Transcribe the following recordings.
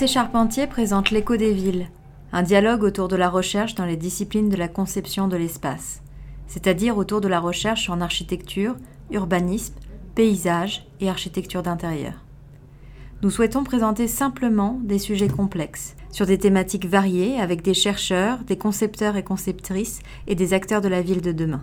Arte Charpentier présente L'écho des villes, un dialogue autour de la recherche dans les disciplines de la conception de l'espace, c'est-à-dire autour de la recherche en architecture, urbanisme, paysage et architecture d'intérieur. Nous souhaitons présenter simplement des sujets complexes, sur des thématiques variées avec des chercheurs, des concepteurs et conceptrices et des acteurs de la ville de demain.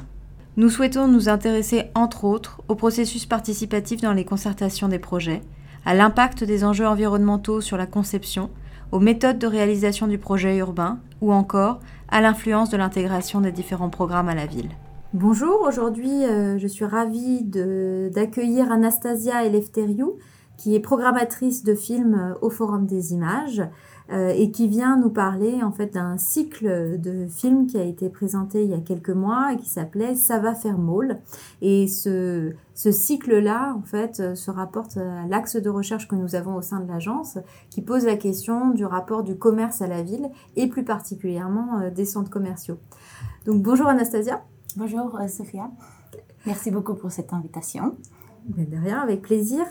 Nous souhaitons nous intéresser entre autres au processus participatif dans les concertations des projets, à l'impact des enjeux environnementaux sur la conception, aux méthodes de réalisation du projet urbain ou encore à l'influence de l'intégration des différents programmes à la ville. Bonjour, aujourd'hui euh, je suis ravie d'accueillir Anastasia Eleftheriou qui est programmatrice de films euh, au Forum des images euh, et qui vient nous parler en fait d'un cycle de films qui a été présenté il y a quelques mois et qui s'appelait Ça va faire môle. Et ce, ce cycle-là, en fait, euh, se rapporte à l'axe de recherche que nous avons au sein de l'agence, qui pose la question du rapport du commerce à la ville et plus particulièrement euh, des centres commerciaux. Donc bonjour Anastasia. Bonjour Sophia. Merci beaucoup pour cette invitation. Ben, de rien, avec plaisir.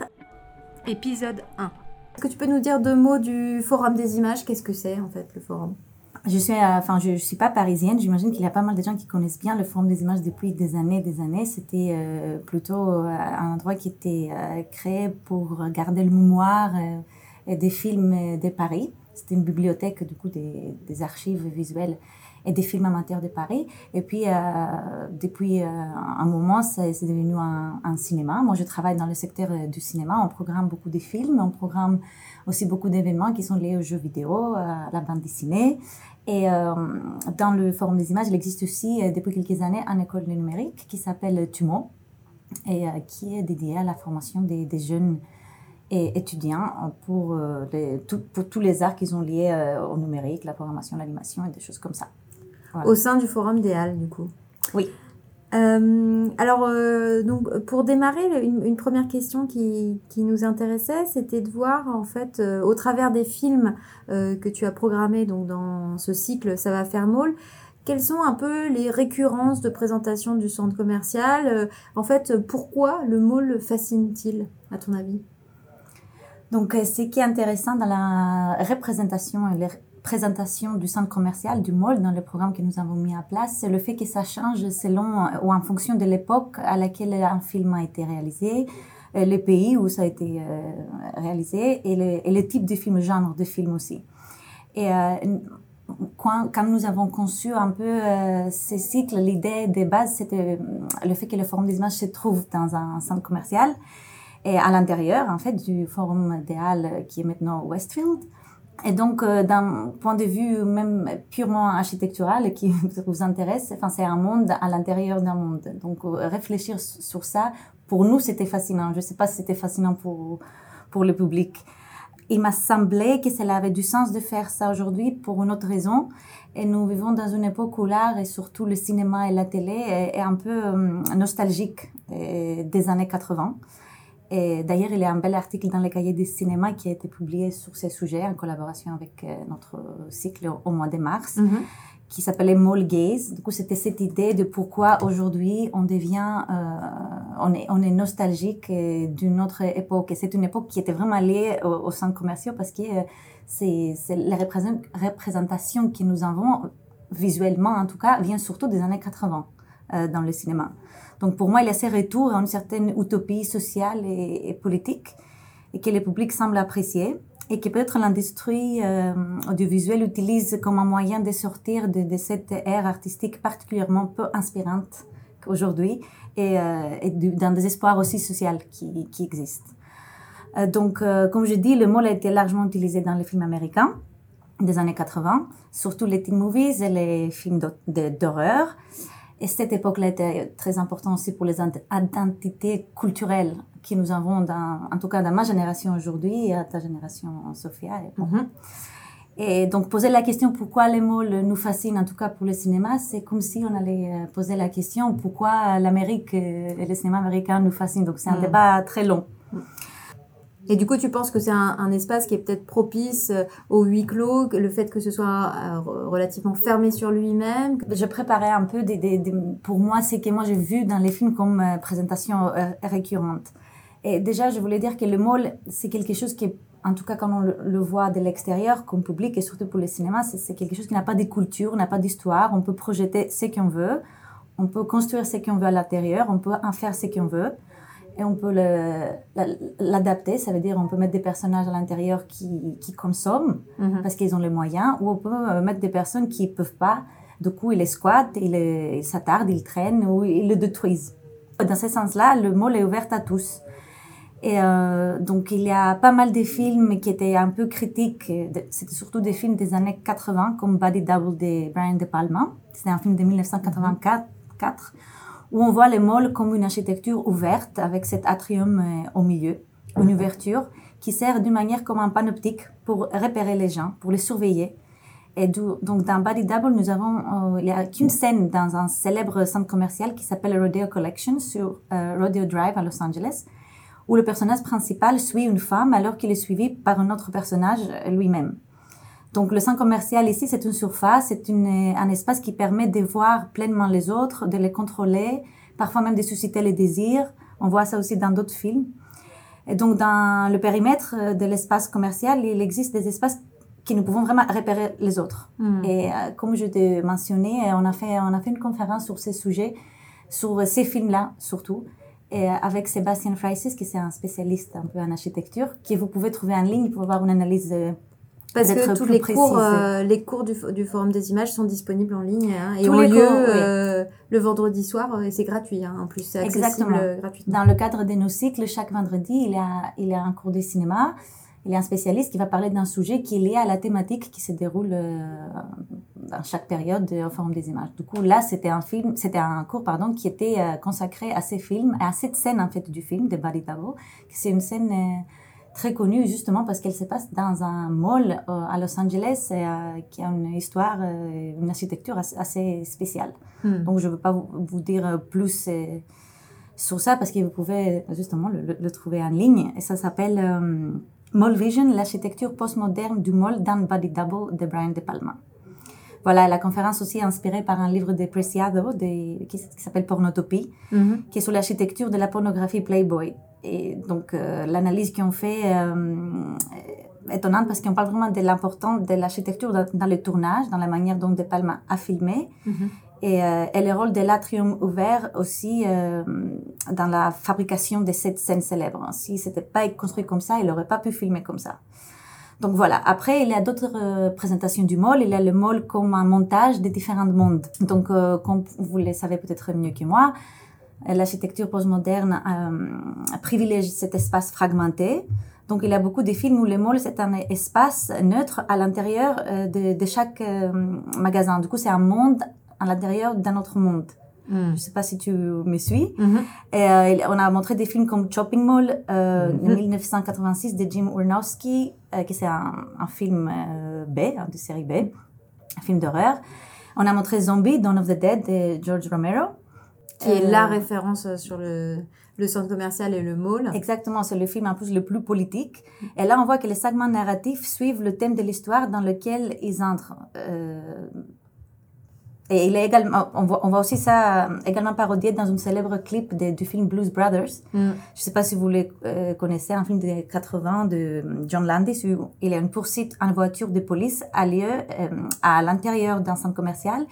Épisode 1. Est-ce que tu peux nous dire deux mots du Forum des images? Qu'est-ce que c'est en fait le forum? Je suis, euh, enfin, je, suis pas parisienne. J'imagine qu'il y a pas mal de gens qui connaissent bien le Forum des images depuis des années, des années. C'était euh, plutôt euh, un endroit qui était créé pour garder le mémoire des films de Paris. C'était une bibliothèque du coup des, des archives visuelles et des films amateurs de Paris. Et puis, euh, depuis euh, un moment, c'est devenu un, cinéma. Moi, je travaille dans le secteur euh, du cinéma. On programme beaucoup de films, on programme aussi beaucoup d'événements qui sont liés aux jeux vidéo, à la bande dessinée. Et dans le Forum des images, il existe aussi depuis quelques années une école numérique qui s'appelle TUMO et qui est dédiée à la formation des, jeunes et étudiants pour, pour tous les arts qui sont liés au numérique, la programmation, l'animation et des choses comme ça au sein du Forum des Halles, du coup. Oui. Euh, alors, euh, donc, pour démarrer, une, première question qui, qui nous intéressait, c'était de voir, en fait, euh, au travers des films que tu as programmés donc, dans ce cycle Ça va faire môle, quelles sont un peu les récurrences de présentation du centre commercial En fait, pourquoi le môle fascine-t-il, à ton avis? Donc, ce qui est intéressant dans la représentation et les présentation du centre commercial, du mall dans le programme que nous avons mis en place, c'est le fait que ça change selon ou en fonction de l'époque à laquelle un film a été réalisé, euh, le pays où ça a été euh, réalisé et le, le, type de film, genre de film aussi. Et euh, quand, quand, nous avons conçu un peu euh, ces cycles, l'idée de base, c'était le fait que le Forum des images se trouve dans un centre commercial et à l'intérieur, en fait, du Forum des Halles qui est maintenant Westfield. Et donc, euh, d'un point de vue même purement architectural qui vous intéresse, enfin, c'est un monde à l'intérieur d'un monde. Donc, euh, réfléchir sur ça, pour nous, c'était fascinant. Je ne sais pas si c'était fascinant pour, pour le public. Il m'a semblé que cela avait du sens de faire ça aujourd'hui pour une autre raison. Et nous vivons dans une époque où l'art et surtout le cinéma et la télé est, un peu euh, nostalgique des années 80. Et d'ailleurs, il y a un bel article dans les cahiers du cinéma qui a été publié sur ces sujets en collaboration avec euh, notre cycle au mois de mars, mhm. qui s'appelait Mall Gaze. Du coup, c'était cette idée de pourquoi aujourd'hui on devient, euh, on, est, on est nostalgique euh, d'une autre époque. Et c'est une époque qui était vraiment liée aux, centres commerciaux parce que c'est la représentation que nous avons, visuellement en tout cas, vient surtout des années 80 dans le cinéma. Donc pour moi, il y a ces retours à une certaine utopie sociale et, politique et que le public semble apprécier et que peut-être l'industrie euh, audiovisuelle utilise comme un moyen de sortir de, cette ère artistique particulièrement peu inspirante qu'aujourd'hui et, euh, d'un désespoir aussi social qui, existe. Euh, donc, euh, comme je dis, le mot a été largement utilisé dans les films américains des années 80, surtout les teen movies et les films d'horreur. Et cette époque-là était très importante aussi pour les identités culturelles que nous avons, dans, en tout cas dans ma génération aujourd'hui et à ta génération, Sophia. Et, mm-hmm. et, donc, poser la question pourquoi les mots nous fascinent, en tout cas pour le cinéma, c'est comme si on allait euh, poser la question pourquoi l'Amérique et le cinéma américain nous fascinent. Donc, c'est un mm. débat très long. Et du coup, tu penses que c'est un, espace qui est peut-être propice euh, au huis clos, le fait que ce soit euh, relativement fermé sur lui-même Je préparais un peu des, des, pour moi, c'est que moi j'ai vu dans les films comme euh, présentation récurrente. Et déjà, je voulais dire que le mall, c'est quelque chose qui est en tout cas quand on le, voit de l'extérieur comme public et surtout pour le cinéma, c'est quelque chose qui n'a pas de culture, n'a pas d'histoire. On peut projeter ce qu'on veut, on peut construire ce qu'on veut à l'intérieur, on peut en faire ce qu'on veut et on peut l'adapter. Ça veut dire on peut mettre des personnages à l'intérieur qui, qui consomment mhm. parce qu'ils ont les moyens ou on peut euh, mettre des personnes qui ne peuvent pas. Du coup, ils les squattent, ils s'attardent, ils traînent ou ils le détruisent. Dans ce sens-là, le mot est ouvert à tous. Et euh, donc, il y a pas mal de films qui étaient un peu critiques. C'était surtout des films des années 80, comme Body Double de Brian De Palma. C'était un film de 1984, où on voit les malls comme une architecture ouverte, avec cet atrium euh, au milieu, une ouverture qui sert d'une manière comme un panoptique pour repérer les gens, pour les surveiller. Et donc, dans Body Double, nous avons, euh, il n'y a qu'une scène dans un célèbre centre commercial qui s'appelle Rodeo Collection sur Rodeo Drive à Los Angeles où le personnage principal suit une femme alors qu'il est suivi par un autre personnage lui-même. Donc le centre commercial ici, c'est une surface, c'est un espace qui permet de voir pleinement les autres, de les contrôler, parfois même de susciter les désirs. On voit ça aussi dans d'autres films. Et donc dans le périmètre de l'espace commercial, il existe des espaces qui nous pouvons vraiment repérer les autres. Hmm. Et euh, comme je t'ai mentionné, on a, fait, on a fait une conférence sur ces sujets, sur ces films-là surtout et avec Sébastien Freisis, qui est un spécialiste un peu en architecture, que vous pouvez trouver en ligne pour avoir une analyse euh, parce que tous les cours, euh, les cours du, du, Forum des images sont disponibles en ligne hein, et ont lieu euh, le vendredi soir et c'est gratuit hein, en plus, c'est accessible gratuitement. Dans le cadre de nos cycles, chaque vendredi, il y a, il y a un cours de cinéma il y a un spécialiste qui va parler d'un sujet qui est lié à la thématique qui se déroule euh, dans chaque période au Forum des images. Du coup, là, c'était un film, c'était un cours, pardon, qui était euh, consacré à ces films, à cette scène, en fait, du film de Barry Tavo. C'est une scène euh, très connue, justement, parce qu'elle se passe dans un mall à Los Angeles, qui a une histoire, une architecture assez, spéciale. Hmm. Donc, je ne veux pas vous, dire plus sur ça, parce que vous pouvez, justement, le, le trouver en ligne. Et ça s'appelle Mall Vision, l'architecture postmoderne du mall dans Body Double de Brian De Palma. Voilà, la conférence aussi est inspirée par un livre de Preciado de, qui, s'appelle Pornotopie, mm-hmm. qui est sur l'architecture de la pornographie Playboy. Et donc, euh, l'analyse qu'ils ont fait euh, est étonnante parce qu'on parle vraiment de l'importance de l'architecture dans, le tournage, dans la manière dont De Palma a filmé. Mm-hmm. Euh, et, le rôle de l'atrium ouvert aussi euh, dans la fabrication de cette scène célèbre. Si c'était pas construit comme ça, il n'aurait pas pu filmer comme ça. Donc voilà. Après, il y a d'autres euh, présentations du mall. Il y a le mall comme un montage des différents mondes. Donc, comme vous le savez peut-être mieux que moi, l'architecture postmoderne privilégie cet espace fragmenté. Donc, il y a beaucoup de films où le mall, c'est un espace neutre à l'intérieur de, de, chaque magasin. Du coup, c'est un monde à l'intérieur d'un autre monde. Hmm. Je ne sais pas si tu me suis. Et, euh, on a montré des films comme Shopping Mall euh, de 1986 de Jim Urnowski, euh, qui c'est un, un, film euh, B, hein, de série B, un film d'horreur. On a montré Zombie, Dawn of the Dead de George Romero. Qui est la référence sur le, le centre commercial et le mall. Exactement, c'est le film en plus le plus politique. Et là, on voit que les segments narratifs suivent le thème de l'histoire dans lequel ils entrent. Euh, et il est également, on voit, on voit aussi ça euh, également parodié dans un célèbre clip de, du film Blues Brothers. Mm. Je ne sais pas si vous le euh, connaissez, un film des 80 de John Landis où il y a une poursuite en voiture de police à lieu euh, à l'intérieur d'un centre commercial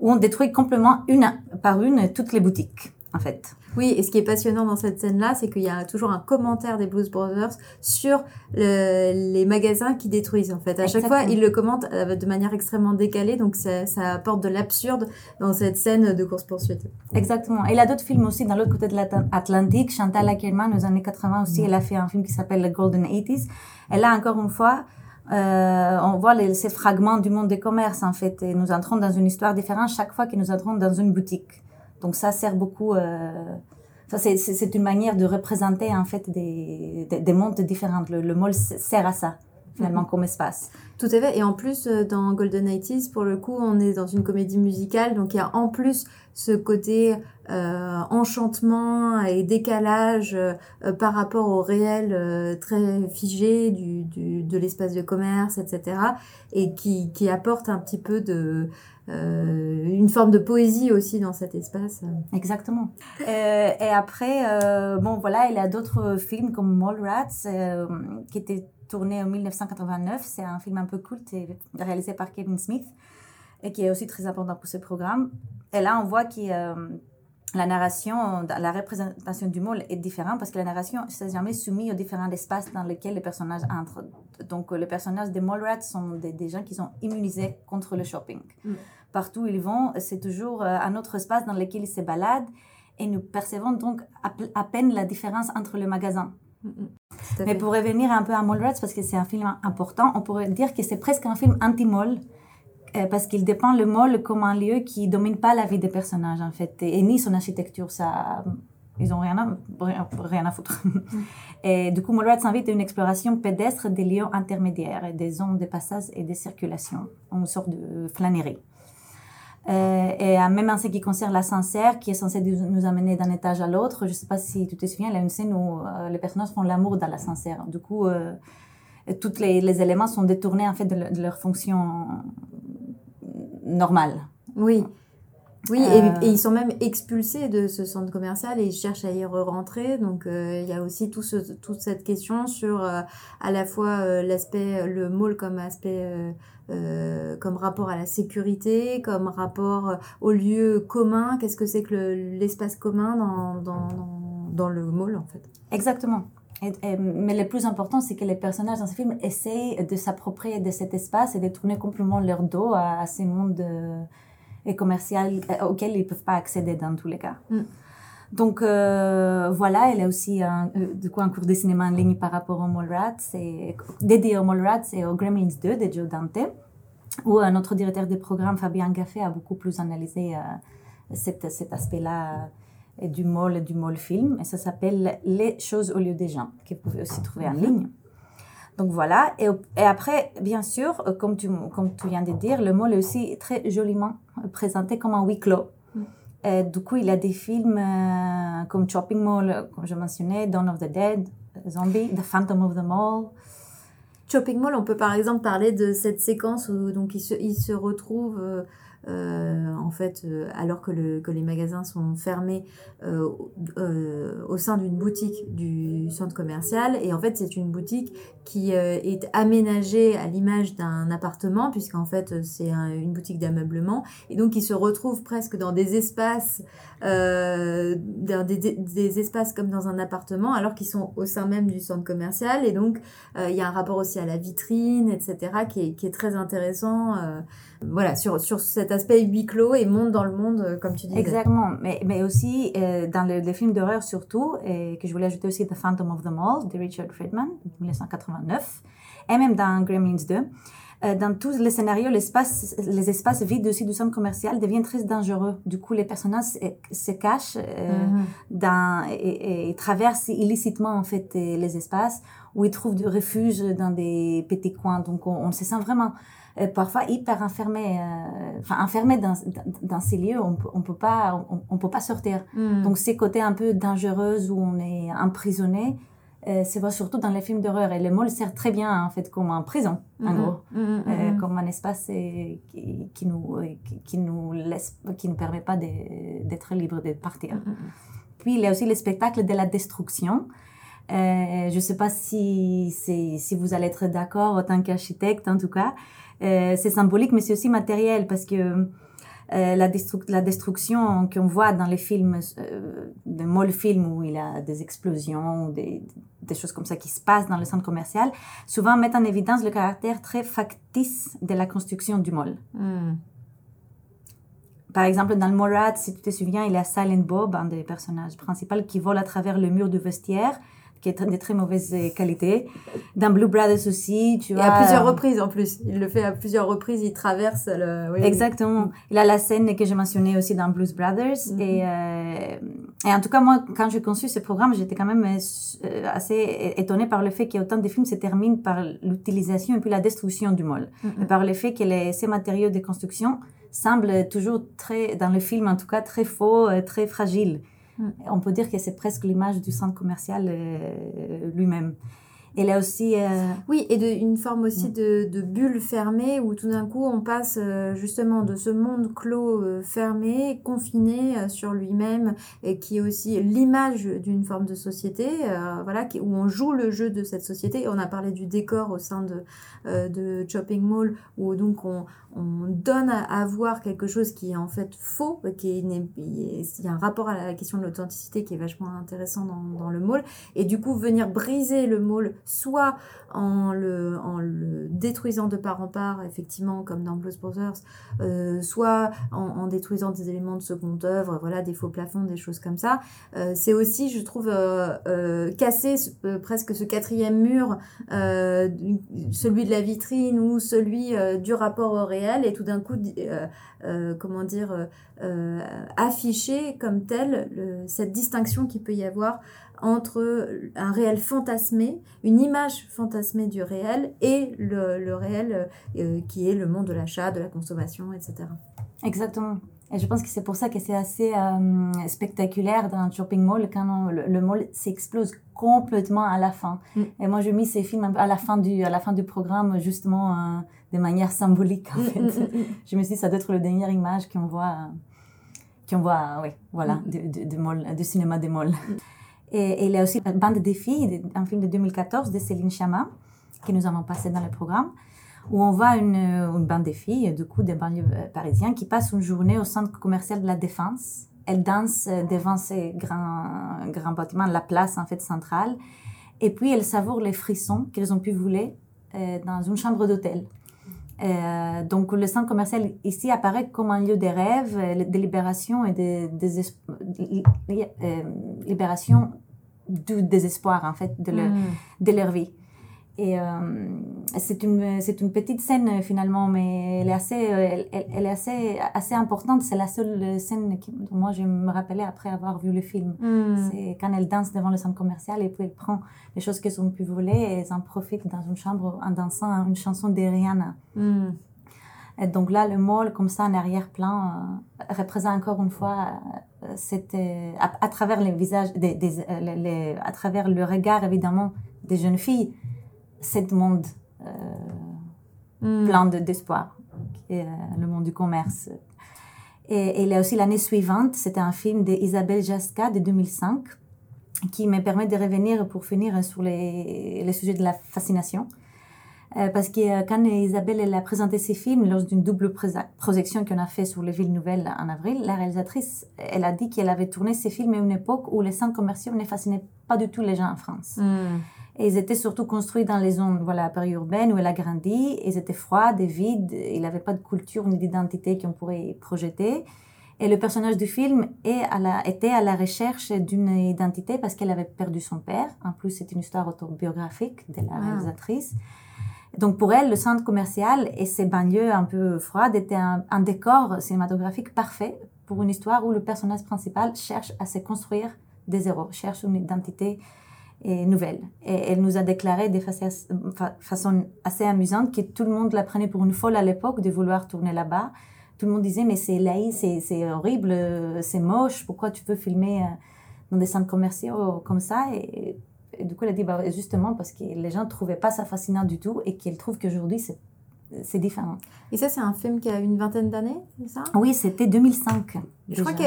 où on détruit complètement une par une toutes les boutiques, en fait. Oui, et ce qui est passionnant dans cette scène-là, c'est qu'il y a toujours un commentaire des Blues Brothers sur les magasins qui détruisent, en fait. À chaque fois, ils le commentent euh, de manière extrêmement décalée, donc ça, apporte de l'absurde dans cette scène de course-poursuite. Exactement. Et il y a d'autres films aussi dans l'autre côté de l'Atlantique. Chantal Ackerman, aux années 80 aussi, elle a fait un film qui s'appelle The Golden 80s. Et là, encore une fois, euh, on voit ces fragments du monde des commerces, en fait, et nous entrons dans une histoire différente chaque fois que nous entrons dans une boutique. Donc ça sert beaucoup. Euh, ça c'est une manière de représenter en fait des, des, mondes différents. Le, le mall sert à ça finalement comme espace. Tout à fait. Et en plus, euh, dans Golden 80 pour le coup, on est dans une comédie musicale. Donc, il y a en plus ce côté euh, enchantement et décalage euh, par rapport au réel euh, très figé du, du de l'espace de commerce, etc. Et qui, qui apporte un petit peu de... une forme de poésie aussi dans cet espace. Exactement. et après, bon voilà, il y a d'autres films comme Mallrats qui étaient tourné en 1989. C'est un film un peu culte réalisé par Kevin Smith et qui est aussi très important pour ce programme. Et là, on voit que euh, la narration, la représentation du mall est différente parce que la narration n'est jamais soumise aux différents espaces dans lesquels les personnages entrent. Donc, les personnages des Mallrats sont des, gens qui sont immunisés contre le shopping. Mm. Partout où ils vont, c'est toujours euh, un autre espace dans lequel ils se baladent et nous percevons donc à, peine la différence entre les magasins. Mm, mm. Mais pour revenir un peu à Mallrats, parce que c'est un film important, on pourrait dire que c'est presque un film anti-mall euh, parce qu'il dépeint le mall comme un lieu qui domine pas la vie des personnages en fait et, ni son architecture ça ils ont rien à, rien, à foutre. Mm. et du coup, Mallrats invite à une exploration pédestre des lieux intermédiaires des zones de passage et de circulation, une sorte de flânerie. Euh, et même en ce qui concerne l'ascenseur, qui est censé nous amener d'un étage à l'autre, je ne sais pas si tu te souviens, il y a une scène où euh, les personnages font l'amour dans l'ascenseur. Du coup, tous les, éléments sont détournés en fait de leur fonction normal. Oui. Oui, et, euh. ils sont même expulsés de ce centre commercial et ils cherchent à y rentrer. Donc, euh, il y a aussi tout ce, toute cette question sur euh, à la fois l'aspect, le mall comme aspect, comme rapport à la sécurité, comme rapport au lieu commun. Qu'est-ce que c'est que l'espace commun dans, dans, dans, le mall, en fait? Exactement. mais le plus important, c'est que les personnages dans ce film essayent de s'approprier de cet espace et de tourner complètement leur dos à, ces mondes et commercial euh, auquel ils ne peuvent pas accéder dans tous les cas. Mm. Donc euh, voilà, elle a aussi un, euh, coup, un cours de cinéma en ligne par rapport au Mallrats, dédié au Mallrats et au Gremlins 2 de Joe Dante, où notre directeur de programme, Fabien Gaffé, a beaucoup plus analysé cet, cet aspect-là du mall et du mall film. Et ça s'appelle Les choses au lieu des gens, que vous pouvez aussi trouver en mm-hmm. ligne. Donc voilà. Et, et, après, bien sûr, euh, comme tu, comme tu viens de dire, le mall est aussi très joliment présenté comme un huis clos. Mm. Et du coup, il y a des films euh, comme Shopping Mall, comme je mentionnais, Dawn of the Dead, Zombie, The Phantom of the Mall. Shopping Mall, on peut par exemple parler de cette séquence où donc il se, il se retrouve euh, euh, en fait, euh, alors que, le, que, les magasins sont fermés euh, au sein d'une boutique du centre commercial. Et en fait, c'est une boutique qui est aménagée à l'image d'un appartement, puisqu'en fait, c'est une boutique d'ameublement. Et donc, ils se retrouvent presque dans des espaces, dans des, espaces comme dans un appartement, alors qu'ils sont au sein même du centre commercial. Et donc, il y a un rapport aussi à la vitrine, etc., qui est, très intéressant voilà, sur, sur cet aspect huis clos et monde dans le monde, euh, comme tu disais. Exactement, mais, mais aussi euh, dans les films d'horreur surtout, et que je voulais ajouter aussi The Phantom of the Mall de Richard Friedman, 1989, et même dans Gremlins 2. Euh, dans tous les scénarios, les espaces vides aussi du centre commercial deviennent très dangereux. Du coup, les personnages se, cachent mm-hmm. dans, et, traversent illicitement en fait les espaces où ils trouvent du refuge dans des petits coins. Donc, on, on se sent vraiment euh, parfois hyper enfermé, euh, enfin enfermé dans, dans, ces lieux, on, on peut pas, on, peut pas sortir. Hmm. Donc ces côtés un peu dangereux où on est emprisonné, euh, c'est vrai surtout dans les films d'horreur. Et le mall sert très bien en fait comme une prison, en hmm. gros, hmm, comme un espace qui, qui, nous, qui, nous laisse, qui ne permet pas d'être libre de partir. Puis il y a aussi le spectacle de la destruction. je ne sais pas si, si vous allez être d'accord en tant qu'architecte, en tout cas. Euh, c'est symbolique, mais c'est aussi matériel parce que euh, la, la, destruction qu'on voit dans les films, euh, de mall films où il y a des explosions, des, des, choses comme ça qui se passent dans le centre commercial, souvent mettent en évidence le caractère très factice de la construction du mall. Hmm. Par exemple, dans le Morat, si tu te souviens, il y a Silent Bob, un des personnages principaux, qui vole à travers le mur du vestiaire qui est de très mauvaise qualité. Dans Blue Brothers aussi, tu vois. Et à plusieurs reprises en plus. Il le fait à plusieurs reprises, il traverse le. Oui, Exactement. Il a la scène que j'ai mentionnée aussi dans Blues Brothers. Mhm. et, euh, et en tout cas, moi, quand j'ai conçu ce programme, j'étais quand même euh, assez étonnée par le fait qu'autant de films se terminent par l'utilisation et puis la destruction du mall. Mhm. Et par le fait que les, ces matériaux de construction semblent toujours très, dans le film en tout cas, très faux, euh, très fragiles. On peut dire que c'est presque l'image du centre commercial euh, lui-même. Elle est aussi. Euh, oui, et de, une forme aussi de, de, bulle fermée où tout d'un coup on passe euh, justement de ce monde clos euh, fermé, confiné sur lui-même, et qui est aussi l'image d'une forme de société, voilà, qui, où on joue le jeu de cette société. On a parlé du décor au sein de, de Chopping Mall, où donc on, on donne à, voir quelque chose qui est en fait faux, qui est, il y a un rapport à la question de l'authenticité qui est vachement intéressant dans, dans le mall, et du coup venir briser le mall soit en le, en le détruisant de part en part, effectivement, comme dans Blues Brothers, euh, soit en, détruisant des éléments de seconde œuvre, voilà, des faux plafonds, des choses comme ça. Euh, c'est aussi, je trouve, euh, casser presque ce quatrième mur, celui de la vitrine ou celui du rapport au réel, et tout d'un coup, comment dire, afficher comme tel cette distinction qu'il peut y avoir entre un réel fantasmé, une image fantasmée du réel et le, réel euh, qui est le monde de l'achat, de la consommation, etc. Exactement. Et je pense que c'est pour ça que c'est assez euh, spectaculaire dans un shopping mall quand le, mall s'explose complètement à la fin. Mm. Et moi, je mis ces films à la fin du, à la fin du programme justement euh, de manière symbolique. En mm, fait. Mm, je me suis dit, ça doit être la dernière image qu'on voit, qu'on voit, oui, voilà, du, du, cinéma des malls. Et, il y a aussi Bande des filles, un film de 2014 de Céline Chama, que nous avons passé dans le programme, où on voit une, bande de filles, du coup, des banlieues euh, parisiens, qui passent une journée au centre commercial de la Défense. Elles dansent euh, devant ces grands, bâtiments, la place en fait centrale, et puis elles savourent les frissons qu'elles ont pu voler euh, dans une chambre d'hôtel. donc le centre commercial ici apparaît comme un lieu de rêve, de libération et de, de libération du désespoir en fait de, leur, mm. de leur vie. Et euh, c'est une, une petite scène finalement, mais elle est assez, elle, elle est assez, assez importante. C'est la seule scène dont moi je me rappelais après avoir vu le film. Mm. C'est quand elle danse devant le centre commercial et puis elle prend les choses qu'elles ont pu voler et elle en profite dans une chambre en dansant une chanson de Rihanna. Mm. Et donc là, le mall, comme ça, en arrière-plan, euh, représente encore une fois c'était à, travers les visages, des, des, les, à travers le regard évidemment des jeunes filles, cet monde euh, hmm. plein d'espoir, le monde du commerce. Et, il y a aussi l'année suivante, c'était un film d'Isabelle Jasca de 2005 qui me permet de revenir pour finir sur les, les sujets de la fascination. Euh, parce que euh, quand Isabelle elle a présenté ses films lors d'une double projection qu'on a fait sur les villes nouvelles en avril, la réalisatrice, elle a dit qu'elle avait tourné ses films à une époque où les centres commerciaux ne fascinaient pas du tout les gens en France. Hmm. Et ils étaient surtout construits dans les zones voilà, périurbaines où elle a grandi. Ils étaient froids, vides, il n'avait pas de culture ni d'identité qu'on pourrait projeter. Et le personnage du film est à la, était à la recherche d'une identité parce qu'elle avait perdu son père. En plus, c'est une histoire autobiographique de la ah. réalisatrice. Donc pour elle, le centre commercial et ses banlieues un peu froides étaient un, décor cinématographique parfait pour une histoire où le personnage principal cherche à se construire des zéros, cherche une identité nouvelle. Et elle nous a déclaré de façon assez amusante que tout le monde la prenait pour une folle à l'époque de vouloir tourner là-bas. Tout le monde disait, mais c'est laïc, c'est horrible, c'est moche, pourquoi tu peux filmer euh, dans des centres commerciaux comme ça? Et du coup, elle a dit bah, justement parce que les gens ne trouvaient pas ça fascinant du tout et qu'elle trouve qu'aujourd'hui, c'est c'est différent. Et ça, c'est un film qui a une vingtaine d'années, c'est ça? Oui, c'était 2005. Je crois qu'il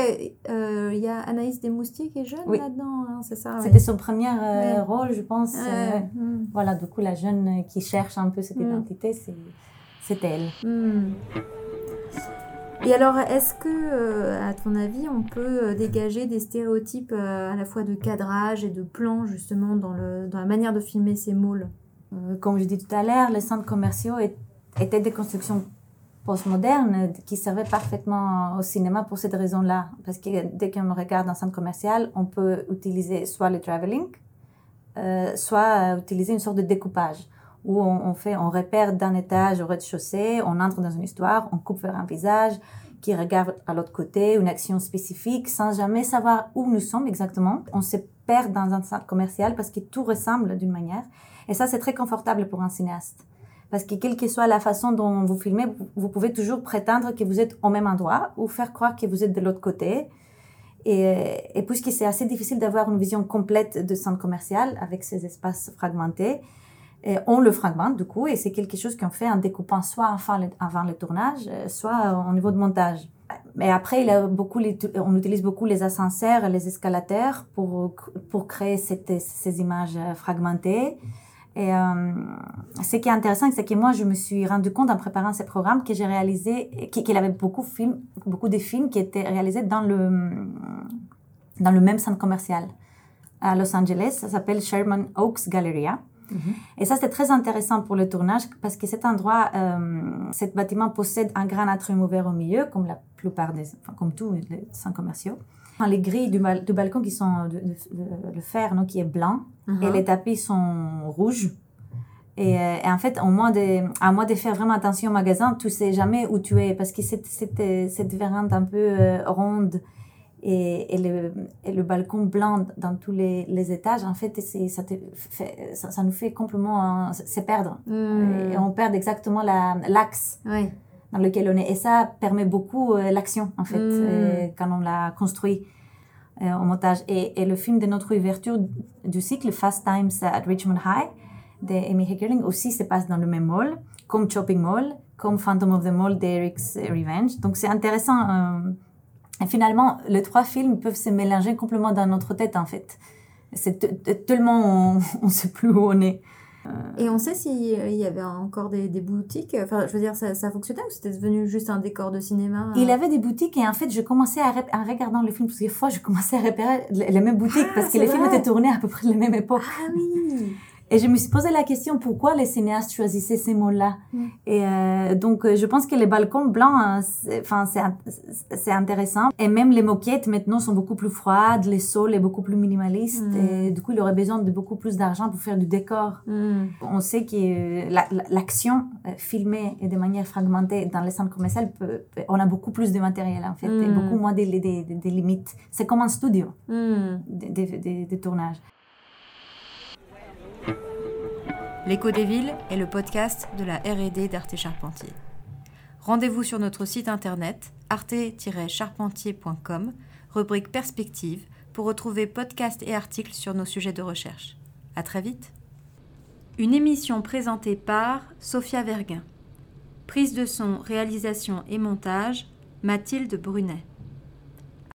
euh, y a Anaïs Desmoustiers qui est jeune là-dedans, hein, c'est ça C'était son premier euh, rôle, je pense. Euh, hmm. Voilà, du coup, la jeune qui cherche un peu cette hmm. identité, c'est elle. Hmm. Et alors, est-ce que, euh, à ton avis, on peut euh, dégager des stéréotypes euh, à la fois de cadrage et de plan, justement, dans, la manière de filmer ces moules? Comme je dis tout à l'heure, les centres commerciaux étaient des constructions postmodernes qui servaient parfaitement au cinéma pour cette raison-là. Parce que dès qu'on regarde un centre commercial, on peut utiliser soit le travelling, soit utiliser une sorte de découpage où on, fait, on repère d'un étage au rez-de-chaussée, on entre dans une histoire, on coupe vers un visage qui regarde à l'autre côté, une action spécifique, sans jamais savoir où nous sommes exactement. On se perd dans un centre commercial parce que tout ressemble d'une manière. Et ça, c'est très confortable pour un cinéaste. Parce que quelle que soit la façon dont vous filmez, vous pouvez toujours prétendre que vous êtes au même endroit ou faire croire que vous êtes de l'autre côté. Et, et puisque c'est assez difficile d'avoir une vision complète de centre commercial avec ces espaces fragmentés, et on le fragmente du coup, et c'est quelque chose qu'on fait en découpant soit avant le, tournage, soit au niveau de montage. Mais après, il a beaucoup on utilise beaucoup les ascenseurs et les escalateurs pour, pour créer ces images fragmentées. Et euh, ce qui est intéressant, c'est que moi, je me suis rendu compte en préparant ce programme que j'ai réalisé, qu'il avait beaucoup, film, beaucoup de films qui étaient réalisés dans le, dans le même centre commercial à Los Angeles. Ça s'appelle Sherman Oaks Galleria. Et ça, c'est très intéressant pour le tournage parce que cet endroit, euh, cet bâtiment possède un grand atrium ouvert au milieu, comme la plupart des, enfin, comme tous les centres commerciaux. Les grilles du, du balcon qui sont de, de, fer, non, qui est blanc, et uh-huh. les tapis sont rouges. Et, euh, et, en fait, au moins de, à moi de faire vraiment attention au magasin, tu sais jamais où tu es parce que cette, cette, cette vérande un peu euh, ronde et, et, le, et, le, balcon blanc dans tous les, les étages, en fait, ça, te fait, ça, ça, nous fait complètement se perdre. Et on perd exactement l'axe oui. dans lequel on est. Et ça permet beaucoup euh, l'action, en fait, hmm. euh, quand on l'a construit euh, au montage. Et, et, le film de notre ouverture du cycle, Fast Times at Richmond High, de Amy Heckerling, aussi se passe dans le même mall, comme Shopping Mall, comme Phantom of the Mall d'Eric's Revenge. Donc c'est intéressant et finalement, les trois films peuvent se mélanger complètement dans notre tête, en fait. C'est tellement on ne sait plus où on est. Et on sait s'il y avait encore des, des, boutiques Enfin, je veux dire, ça, ça fonctionnait ou c'était devenu juste un décor de cinéma Il y avait des boutiques et en fait, je commençais à, en regardant le film, parce que des fois, je commençais à repérer les, mêmes boutiques ah, parce que les films étaient tournés à peu près de la même époque. Ah oui et je me suis posé la question pourquoi les cinéastes choisissaient ces mots-là. Mm. Et euh, donc, euh, je pense que les balcons blancs, hein, enfin, c'est intéressant. Et même les moquettes maintenant sont beaucoup plus froides, les sols est beaucoup plus minimaliste. Mm. Et du coup, il aurait besoin de beaucoup plus d'argent pour faire du décor. Mm. On sait que l'action euh, filmée et de manière fragmentée dans les centres commerciaux, on a beaucoup plus de matériel en fait, et beaucoup moins de, limites. C'est comme un studio de, de tournage. L'écho des villes est le podcast de la R&D d'Arte Charpentier. Rendez-vous sur notre site internet arte-charpentier.com, rubrique perspective, pour retrouver podcasts et articles sur nos sujets de recherche. À très vite. Une émission présentée par Sophia Verguin. Prise de son, réalisation et montage, Mathilde Brunet.